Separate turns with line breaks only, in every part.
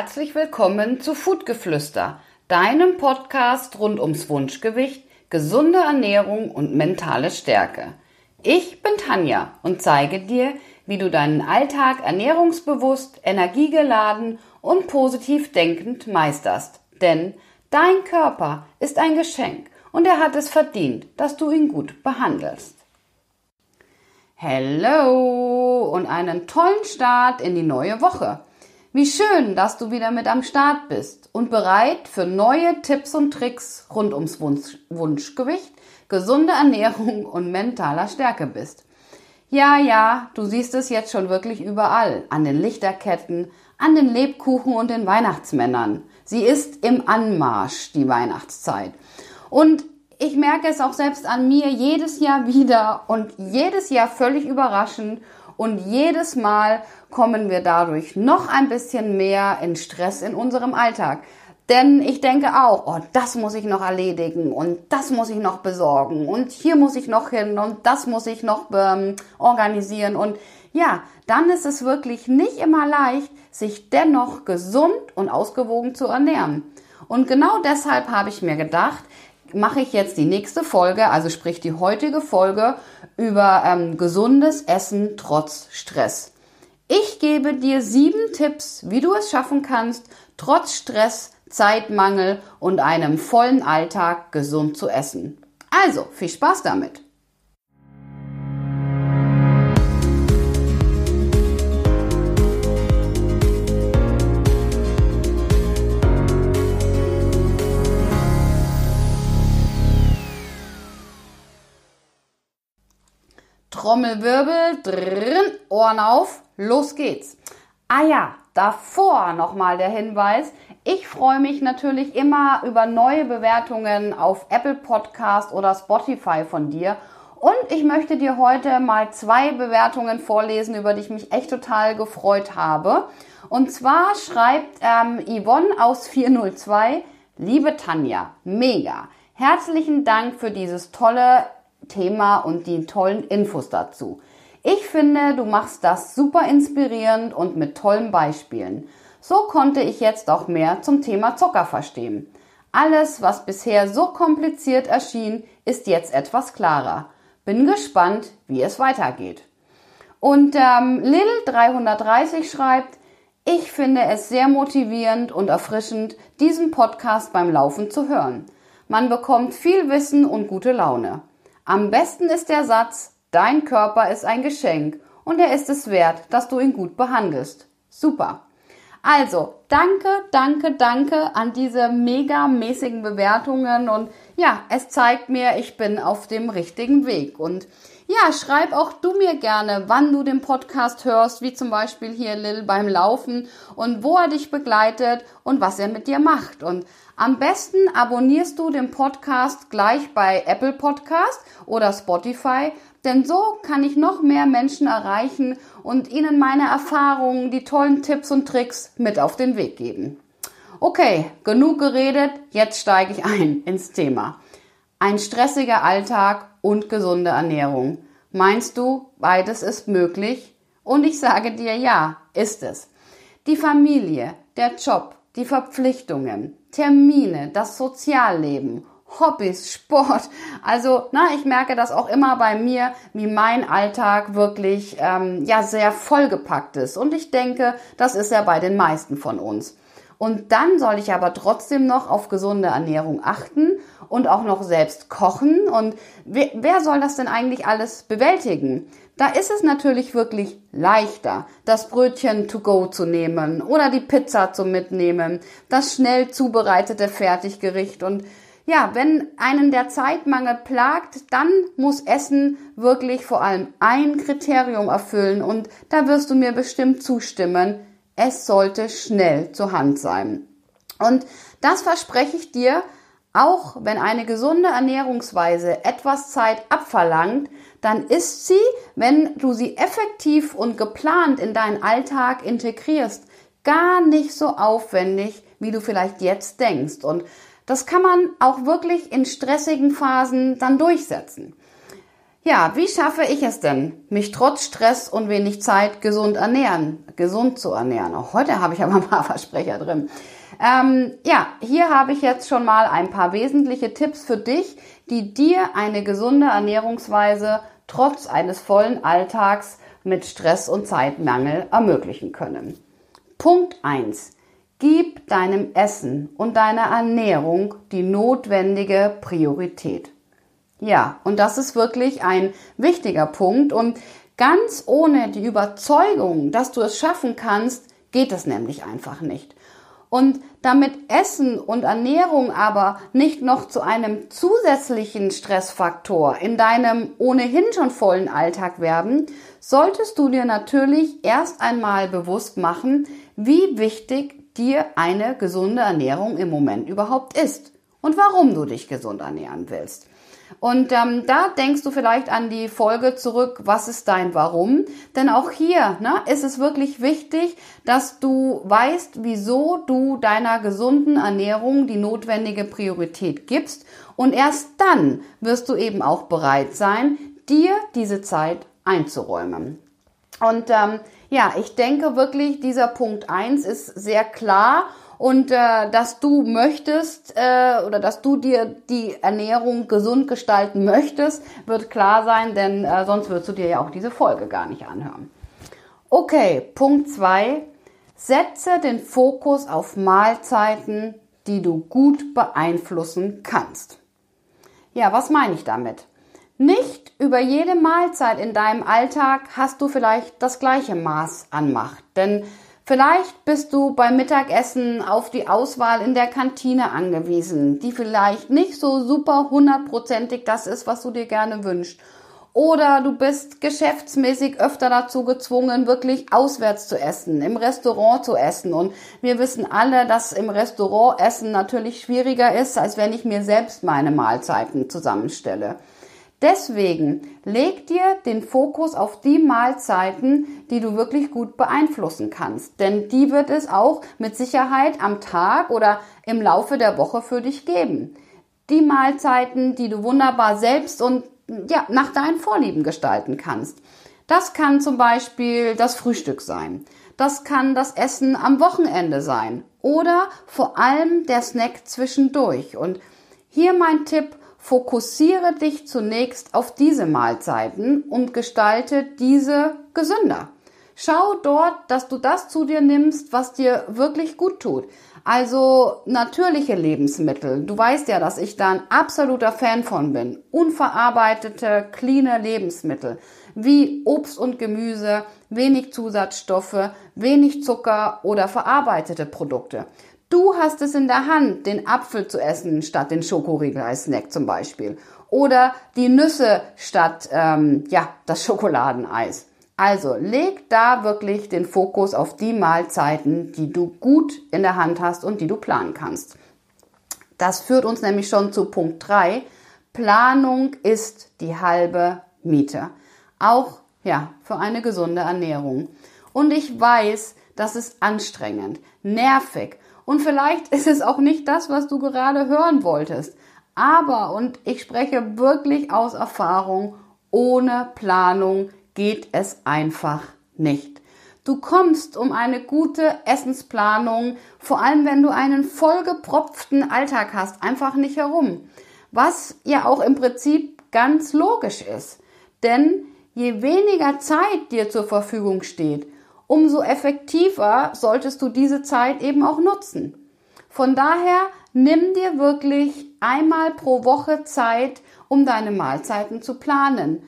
herzlich willkommen zu Foodgeflüster, deinem Podcast rund ums Wunschgewicht, gesunde Ernährung und mentale Stärke. Ich bin Tanja und zeige dir, wie du deinen Alltag ernährungsbewusst, energiegeladen und positiv denkend meisterst. Denn dein Körper ist ein Geschenk und er hat es verdient, dass du ihn gut behandelst. Hello und einen tollen Start in die neue Woche. Wie schön, dass du wieder mit am Start bist und bereit für neue Tipps und Tricks rund ums Wunsch Wunschgewicht, gesunde Ernährung und mentaler Stärke bist. Ja, ja, du siehst es jetzt schon wirklich überall, an den Lichterketten, an den Lebkuchen und den Weihnachtsmännern. Sie ist im Anmarsch, die Weihnachtszeit. Und ich merke es auch selbst an mir jedes Jahr wieder und jedes Jahr völlig überraschend und jedes Mal kommen wir dadurch noch ein bisschen mehr in Stress in unserem Alltag. Denn ich denke auch, oh, das muss ich noch erledigen und das muss ich noch besorgen und hier muss ich noch hin und das muss ich noch ähm, organisieren. Und ja, dann ist es wirklich nicht immer leicht, sich dennoch gesund und ausgewogen zu ernähren. Und genau deshalb habe ich mir gedacht, mache ich jetzt die nächste Folge, also sprich die heutige Folge über ähm, gesundes Essen trotz Stress. Ich gebe dir sieben Tipps, wie du es schaffen kannst, trotz Stress, Zeitmangel und einem vollen Alltag gesund zu essen. Also, viel Spaß damit! Trommelwirbel, drin, Ohren auf, los geht's. Ah ja, davor nochmal der Hinweis. Ich freue mich natürlich immer über neue Bewertungen auf Apple Podcast oder Spotify von dir. Und ich möchte dir heute mal zwei Bewertungen vorlesen, über die ich mich echt total gefreut habe. Und zwar schreibt ähm, Yvonne aus 402, liebe Tanja, mega. Herzlichen Dank für dieses tolle Thema und die tollen Infos dazu. Ich finde, du machst das super inspirierend und mit tollen Beispielen. So konnte ich jetzt auch mehr zum Thema Zucker verstehen. Alles, was bisher so kompliziert erschien, ist jetzt etwas klarer. Bin gespannt, wie es weitergeht. Und ähm, Lil330 schreibt, ich finde es sehr motivierend und erfrischend, diesen Podcast beim Laufen zu hören. Man bekommt viel Wissen und gute Laune. Am besten ist der Satz, dein Körper ist ein Geschenk und er ist es wert, dass du ihn gut behandelst. Super. Also, danke, danke, danke an diese mega mäßigen Bewertungen und ja, es zeigt mir, ich bin auf dem richtigen Weg und ja, schreib auch du mir gerne, wann du den Podcast hörst, wie zum Beispiel hier Lil beim Laufen und wo er dich begleitet und was er mit dir macht. Und am besten abonnierst du den Podcast gleich bei Apple Podcast oder Spotify, denn so kann ich noch mehr Menschen erreichen und ihnen meine Erfahrungen, die tollen Tipps und Tricks mit auf den Weg geben. Okay, genug geredet, jetzt steige ich ein ins Thema. Ein stressiger Alltag und gesunde Ernährung. Meinst du, beides ist möglich? Und ich sage dir ja, ist es. Die Familie, der Job, die Verpflichtungen, Termine, das Sozialleben, Hobbys, Sport. Also, na, ich merke das auch immer bei mir, wie mein Alltag wirklich ähm, ja sehr vollgepackt ist. Und ich denke, das ist ja bei den meisten von uns. Und dann soll ich aber trotzdem noch auf gesunde Ernährung achten und auch noch selbst kochen. Und wer, wer soll das denn eigentlich alles bewältigen? Da ist es natürlich wirklich leichter, das Brötchen to go zu nehmen oder die Pizza zu mitnehmen, das schnell zubereitete Fertiggericht und ja, wenn einen der Zeitmangel plagt, dann muss Essen wirklich vor allem ein Kriterium erfüllen und da wirst du mir bestimmt zustimmen, es sollte schnell zur Hand sein. Und das verspreche ich dir, auch wenn eine gesunde Ernährungsweise etwas Zeit abverlangt, dann ist sie, wenn du sie effektiv und geplant in deinen Alltag integrierst, gar nicht so aufwendig, wie du vielleicht jetzt denkst. Und das kann man auch wirklich in stressigen Phasen dann durchsetzen. Ja, wie schaffe ich es denn, mich trotz Stress und wenig Zeit gesund ernähren, gesund zu ernähren? Auch heute habe ich aber ein paar Versprecher drin. Ähm, ja, hier habe ich jetzt schon mal ein paar wesentliche Tipps für dich, die dir eine gesunde Ernährungsweise trotz eines vollen Alltags mit Stress und Zeitmangel ermöglichen können. Punkt eins: Gib deinem Essen und deiner Ernährung die notwendige Priorität. Ja, und das ist wirklich ein wichtiger Punkt und ganz ohne die Überzeugung, dass du es schaffen kannst, geht es nämlich einfach nicht. Und damit Essen und Ernährung aber nicht noch zu einem zusätzlichen Stressfaktor in deinem ohnehin schon vollen Alltag werden, solltest du dir natürlich erst einmal bewusst machen, wie wichtig dir eine gesunde Ernährung im Moment überhaupt ist und warum du dich gesund ernähren willst. Und ähm, da denkst du vielleicht an die Folge zurück, was ist dein Warum? Denn auch hier ne, ist es wirklich wichtig, dass du weißt, wieso du deiner gesunden Ernährung die notwendige Priorität gibst. Und erst dann wirst du eben auch bereit sein, dir diese Zeit einzuräumen. Und ähm, ja, ich denke wirklich, dieser Punkt eins ist sehr klar und äh, dass du möchtest äh, oder dass du dir die Ernährung gesund gestalten möchtest, wird klar sein, denn äh, sonst würdest du dir ja auch diese Folge gar nicht anhören. Okay, Punkt zwei: Setze den Fokus auf Mahlzeiten, die du gut beeinflussen kannst. Ja, was meine ich damit? Nicht über jede Mahlzeit in deinem Alltag hast du vielleicht das gleiche Maß an Macht, denn Vielleicht bist du beim Mittagessen auf die Auswahl in der Kantine angewiesen, die vielleicht nicht so super hundertprozentig das ist, was du dir gerne wünschst. Oder du bist geschäftsmäßig öfter dazu gezwungen, wirklich auswärts zu essen, im Restaurant zu essen. Und wir wissen alle, dass im Restaurant Essen natürlich schwieriger ist, als wenn ich mir selbst meine Mahlzeiten zusammenstelle. Deswegen leg dir den Fokus auf die Mahlzeiten, die du wirklich gut beeinflussen kannst. Denn die wird es auch mit Sicherheit am Tag oder im Laufe der Woche für dich geben. Die Mahlzeiten, die du wunderbar selbst und ja, nach deinen Vorlieben gestalten kannst. Das kann zum Beispiel das Frühstück sein. Das kann das Essen am Wochenende sein. Oder vor allem der Snack zwischendurch. Und hier mein Tipp, Fokussiere dich zunächst auf diese Mahlzeiten und gestalte diese gesünder. Schau dort, dass du das zu dir nimmst, was dir wirklich gut tut. Also natürliche Lebensmittel. Du weißt ja, dass ich da ein absoluter Fan von bin. Unverarbeitete, cleane Lebensmittel wie Obst und Gemüse, wenig Zusatzstoffe, wenig Zucker oder verarbeitete Produkte. Du hast es in der Hand, den Apfel zu essen statt den Schokoriegel als Snack zum Beispiel. Oder die Nüsse statt ähm, ja, das Schokoladeneis. Also leg da wirklich den Fokus auf die Mahlzeiten, die du gut in der Hand hast und die du planen kannst. Das führt uns nämlich schon zu Punkt 3. Planung ist die halbe Miete. Auch ja, für eine gesunde Ernährung. Und ich weiß, das ist anstrengend, nervig und vielleicht ist es auch nicht das, was du gerade hören wolltest. Aber, und ich spreche wirklich aus Erfahrung, ohne Planung geht es einfach nicht. Du kommst um eine gute Essensplanung, vor allem wenn du einen vollgepropften Alltag hast, einfach nicht herum. Was ja auch im Prinzip ganz logisch ist. Denn je weniger Zeit dir zur Verfügung steht, umso effektiver solltest du diese Zeit eben auch nutzen. Von daher nimm dir wirklich einmal pro Woche Zeit, um deine Mahlzeiten zu planen.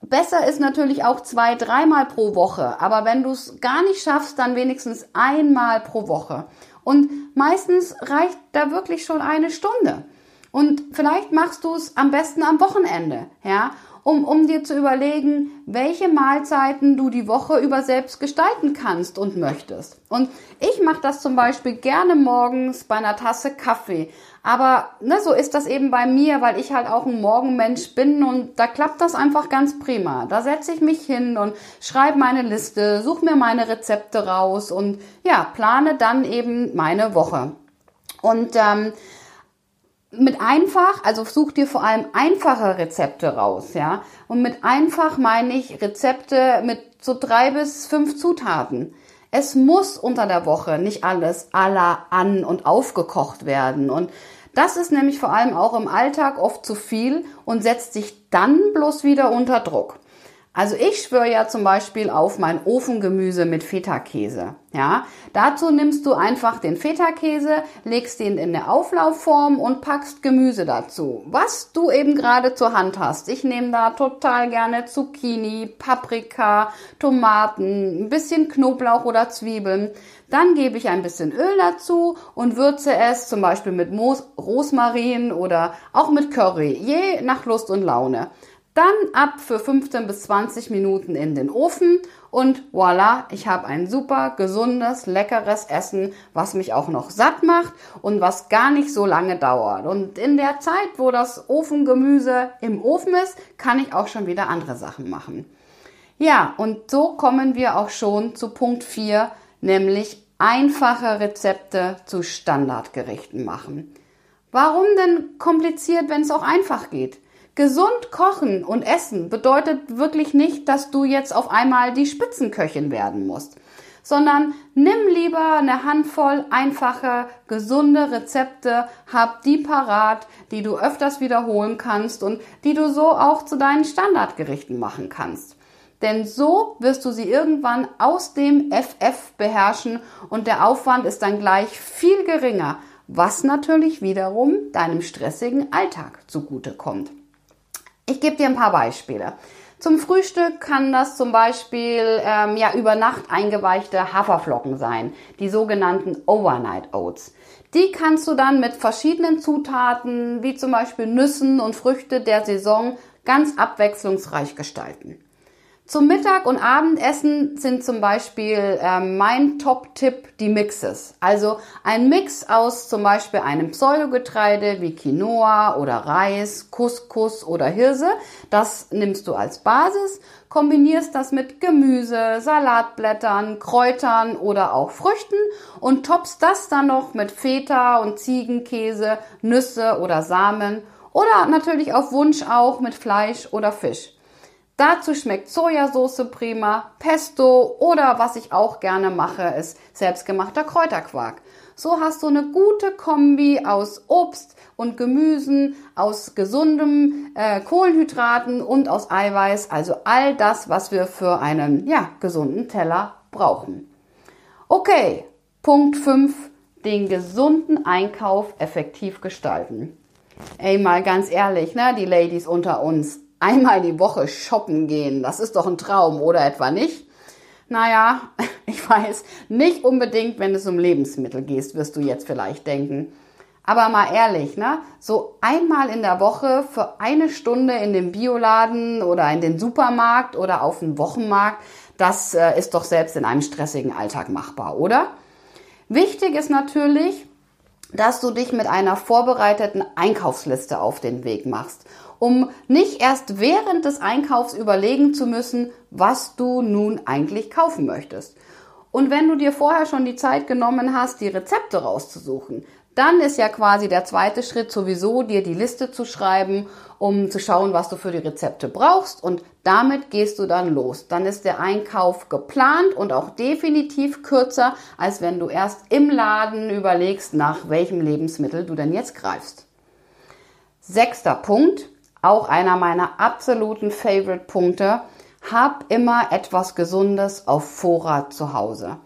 Besser ist natürlich auch zwei, dreimal pro Woche, aber wenn du es gar nicht schaffst, dann wenigstens einmal pro Woche. Und meistens reicht da wirklich schon eine Stunde. Und vielleicht machst du es am besten am Wochenende, ja um, um dir zu überlegen, welche Mahlzeiten du die Woche über selbst gestalten kannst und möchtest. Und ich mache das zum Beispiel gerne morgens bei einer Tasse Kaffee. Aber ne, so ist das eben bei mir, weil ich halt auch ein Morgenmensch bin und da klappt das einfach ganz prima. Da setze ich mich hin und schreibe meine Liste, suche mir meine Rezepte raus und ja, plane dann eben meine Woche. Und ähm, mit einfach, also such dir vor allem einfache Rezepte raus, ja. Und mit einfach meine ich Rezepte mit so drei bis fünf Zutaten. Es muss unter der Woche nicht alles aller an und aufgekocht werden. Und das ist nämlich vor allem auch im Alltag oft zu viel und setzt sich dann bloß wieder unter Druck. Also ich schwöre ja zum Beispiel auf mein Ofengemüse mit Feta-Käse. Ja, dazu nimmst du einfach den Feta-Käse, legst ihn in eine Auflaufform und packst Gemüse dazu. Was du eben gerade zur Hand hast. Ich nehme da total gerne Zucchini, Paprika, Tomaten, ein bisschen Knoblauch oder Zwiebeln. Dann gebe ich ein bisschen Öl dazu und würze es zum Beispiel mit Moos, Rosmarin oder auch mit Curry, je nach Lust und Laune. Dann ab für 15 bis 20 Minuten in den Ofen und voilà, ich habe ein super gesundes, leckeres Essen, was mich auch noch satt macht und was gar nicht so lange dauert. Und in der Zeit, wo das Ofengemüse im Ofen ist, kann ich auch schon wieder andere Sachen machen. Ja, und so kommen wir auch schon zu Punkt 4, nämlich einfache Rezepte zu Standardgerichten machen. Warum denn kompliziert, wenn es auch einfach geht? Gesund kochen und essen bedeutet wirklich nicht, dass du jetzt auf einmal die Spitzenköchin werden musst, sondern nimm lieber eine Handvoll einfache, gesunde Rezepte, hab die parat, die du öfters wiederholen kannst und die du so auch zu deinen Standardgerichten machen kannst. Denn so wirst du sie irgendwann aus dem FF beherrschen und der Aufwand ist dann gleich viel geringer, was natürlich wiederum deinem stressigen Alltag zugutekommt. Ich gebe dir ein paar Beispiele. Zum Frühstück kann das zum Beispiel ähm, ja über Nacht eingeweichte Haferflocken sein, die sogenannten Overnight Oats. Die kannst du dann mit verschiedenen Zutaten, wie zum Beispiel Nüssen und Früchte der Saison, ganz abwechslungsreich gestalten. Zum Mittag- und Abendessen sind zum Beispiel äh, mein Top-Tipp die Mixes. Also ein Mix aus zum Beispiel einem Pseudogetreide wie Quinoa oder Reis, Couscous oder Hirse. Das nimmst du als Basis, kombinierst das mit Gemüse, Salatblättern, Kräutern oder auch Früchten und toppst das dann noch mit Feta und Ziegenkäse, Nüsse oder Samen oder natürlich auf Wunsch auch mit Fleisch oder Fisch. Dazu schmeckt Sojasauce prima, Pesto oder was ich auch gerne mache, ist selbstgemachter Kräuterquark. So hast du eine gute Kombi aus Obst und Gemüsen, aus gesundem äh, Kohlenhydraten und aus Eiweiß, also all das, was wir für einen ja, gesunden Teller brauchen. Okay, Punkt 5, den gesunden Einkauf effektiv gestalten. Ey, mal ganz ehrlich, ne, die Ladies unter uns einmal die Woche shoppen gehen, das ist doch ein Traum, oder etwa nicht? Naja, ich weiß, nicht unbedingt, wenn es um Lebensmittel geht, wirst du jetzt vielleicht denken. Aber mal ehrlich, ne? So einmal in der Woche für eine Stunde in den Bioladen oder in den Supermarkt oder auf den Wochenmarkt, das äh, ist doch selbst in einem stressigen Alltag machbar, oder? Wichtig ist natürlich, dass du dich mit einer vorbereiteten Einkaufsliste auf den Weg machst um nicht erst während des Einkaufs überlegen zu müssen, was du nun eigentlich kaufen möchtest. Und wenn du dir vorher schon die Zeit genommen hast, die Rezepte rauszusuchen, dann ist ja quasi der zweite Schritt sowieso, dir die Liste zu schreiben, um zu schauen, was du für die Rezepte brauchst. Und damit gehst du dann los. Dann ist der Einkauf geplant und auch definitiv kürzer, als wenn du erst im Laden überlegst, nach welchem Lebensmittel du denn jetzt greifst. Sechster Punkt. Auch einer meiner absoluten Favorite-Punkte. Hab immer etwas Gesundes auf Vorrat zu Hause.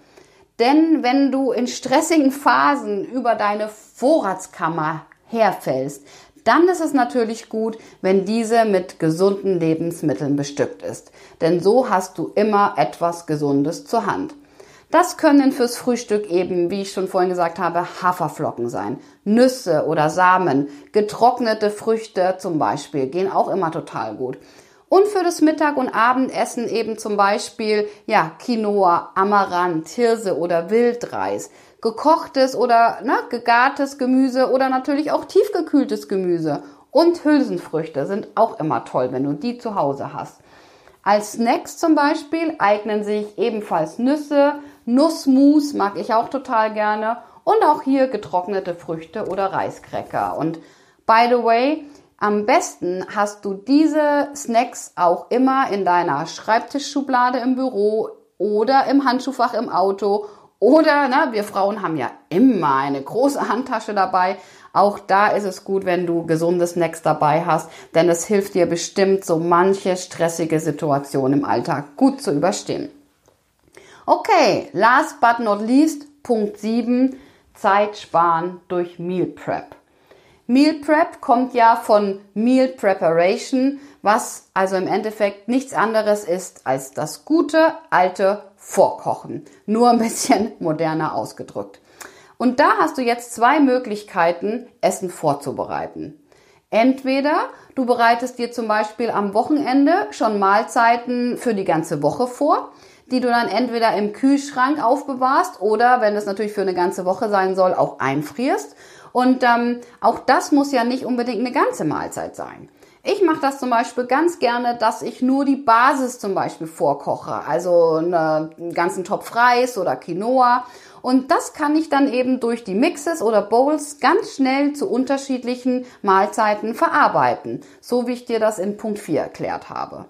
Denn wenn du in stressigen Phasen über deine Vorratskammer herfällst, dann ist es natürlich gut, wenn diese mit gesunden Lebensmitteln bestückt ist. Denn so hast du immer etwas Gesundes zur Hand. Das können fürs Frühstück eben, wie ich schon vorhin gesagt habe, Haferflocken sein, Nüsse oder Samen, getrocknete Früchte zum Beispiel gehen auch immer total gut. Und für das Mittag- und Abendessen eben zum Beispiel, ja, Quinoa, Amaranth, Hirse oder Wildreis, gekochtes oder ne, gegartes Gemüse oder natürlich auch tiefgekühltes Gemüse. Und Hülsenfrüchte sind auch immer toll, wenn du die zu Hause hast. Als Snacks zum Beispiel eignen sich ebenfalls Nüsse, Nussmus mag ich auch total gerne und auch hier getrocknete Früchte oder Reiskräcker. Und By the way, am besten hast du diese Snacks auch immer in deiner Schreibtischschublade im Büro oder im Handschuhfach im Auto oder, na, wir Frauen haben ja immer eine große Handtasche dabei. Auch da ist es gut, wenn du gesunde Snacks dabei hast, denn es hilft dir bestimmt, so manche stressige Situation im Alltag gut zu überstehen. Okay, last but not least, Punkt 7, Zeit sparen durch Meal Prep. Meal Prep kommt ja von Meal Preparation, was also im Endeffekt nichts anderes ist als das gute alte Vorkochen. Nur ein bisschen moderner ausgedrückt. Und da hast du jetzt zwei Möglichkeiten, Essen vorzubereiten. Entweder du bereitest dir zum Beispiel am Wochenende schon Mahlzeiten für die ganze Woche vor, die du dann entweder im Kühlschrank aufbewahrst oder, wenn es natürlich für eine ganze Woche sein soll, auch einfrierst und ähm, auch das muss ja nicht unbedingt eine ganze Mahlzeit sein. Ich mache das zum Beispiel ganz gerne, dass ich nur die Basis zum Beispiel vorkoche, also einen ganzen Topf Reis oder Quinoa. Und das kann ich dann eben durch die Mixes oder Bowls ganz schnell zu unterschiedlichen Mahlzeiten verarbeiten, so wie ich dir das in Punkt 4 erklärt habe.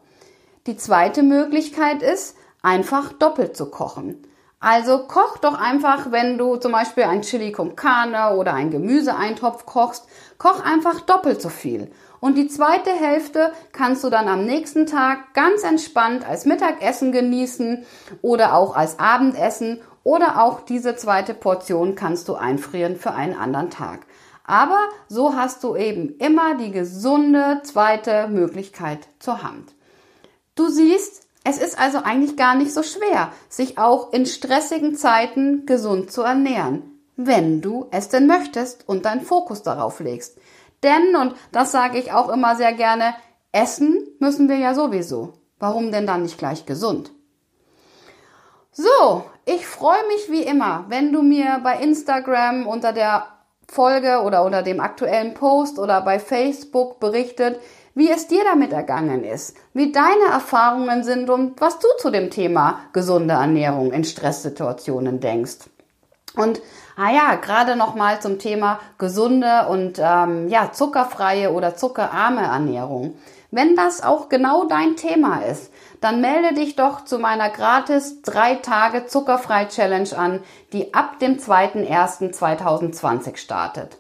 Die zweite Möglichkeit ist, einfach doppelt zu kochen. Also koch doch einfach, wenn du zum Beispiel ein Chili con Carne oder ein Gemüseeintopf kochst, koch einfach doppelt so viel. Und die zweite Hälfte kannst du dann am nächsten Tag ganz entspannt als Mittagessen genießen oder auch als Abendessen oder auch diese zweite Portion kannst du einfrieren für einen anderen Tag. Aber so hast du eben immer die gesunde zweite Möglichkeit zur Hand. Du siehst, es ist also eigentlich gar nicht so schwer, sich auch in stressigen Zeiten gesund zu ernähren, wenn du es denn möchtest und deinen Fokus darauf legst. Denn, und das sage ich auch immer sehr gerne, essen müssen wir ja sowieso. Warum denn dann nicht gleich gesund? So, ich freue mich wie immer, wenn du mir bei Instagram unter der Folge oder unter dem aktuellen Post oder bei Facebook berichtet, wie es dir damit ergangen ist, wie deine Erfahrungen sind und was du zu dem Thema gesunde Ernährung in Stresssituationen denkst. Und ah ja, gerade nochmal zum Thema gesunde und ähm, ja zuckerfreie oder zuckerarme Ernährung. Wenn das auch genau dein Thema ist, dann melde dich doch zu meiner gratis 3 Tage zuckerfrei Challenge an, die ab dem 2.1.2020 startet.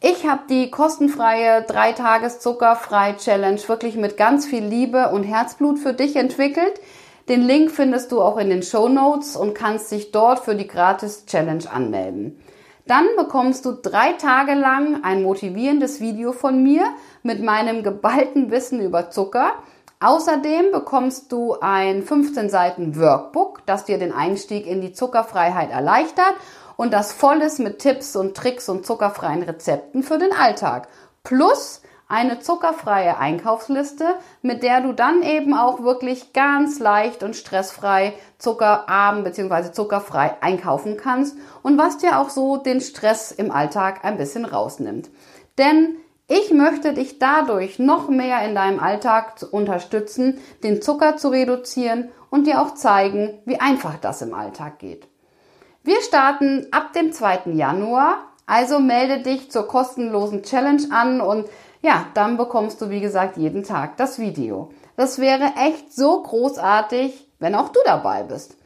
Ich habe die kostenfreie 3 Tages Zuckerfrei Challenge wirklich mit ganz viel Liebe und Herzblut für dich entwickelt. Den Link findest du auch in den Show Notes und kannst dich dort für die gratis Challenge anmelden. Dann bekommst du drei Tage lang ein motivierendes Video von mir mit meinem geballten Wissen über Zucker. Außerdem bekommst du ein 15 Seiten Workbook, das dir den Einstieg in die Zuckerfreiheit erleichtert und das voll ist mit Tipps und Tricks und zuckerfreien Rezepten für den Alltag. Plus eine zuckerfreie Einkaufsliste, mit der du dann eben auch wirklich ganz leicht und stressfrei zuckerarm bzw. zuckerfrei einkaufen kannst und was dir auch so den Stress im Alltag ein bisschen rausnimmt. Denn ich möchte dich dadurch noch mehr in deinem Alltag unterstützen, den Zucker zu reduzieren und dir auch zeigen, wie einfach das im Alltag geht. Wir starten ab dem 2. Januar, also melde dich zur kostenlosen Challenge an und ja, dann bekommst du wie gesagt jeden Tag das Video. Das wäre echt so großartig, wenn auch du dabei bist.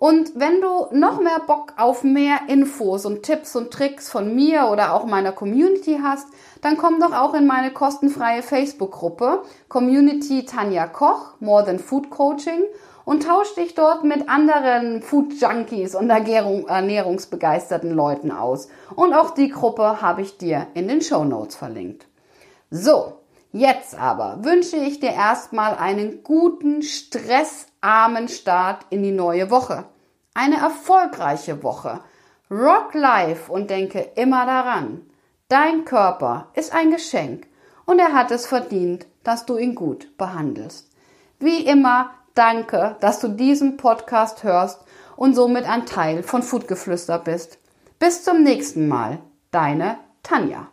Und wenn du noch mehr Bock auf mehr Infos und Tipps und Tricks von mir oder auch meiner Community hast, dann komm doch auch in meine kostenfreie Facebook-Gruppe Community Tanja Koch, More Than Food Coaching und tausch dich dort mit anderen Food Junkies und ernährungsbegeisterten Leuten aus. Und auch die Gruppe habe ich dir in den Show Notes verlinkt. So, jetzt aber wünsche ich dir erstmal einen guten, stressarmen Start in die neue Woche. Eine erfolgreiche Woche. Rock life und denke immer daran. Dein Körper ist ein Geschenk und er hat es verdient, dass du ihn gut behandelst. Wie immer Danke, dass du diesen Podcast hörst und somit ein Teil von Foodgeflüster bist. Bis zum nächsten Mal. Deine Tanja.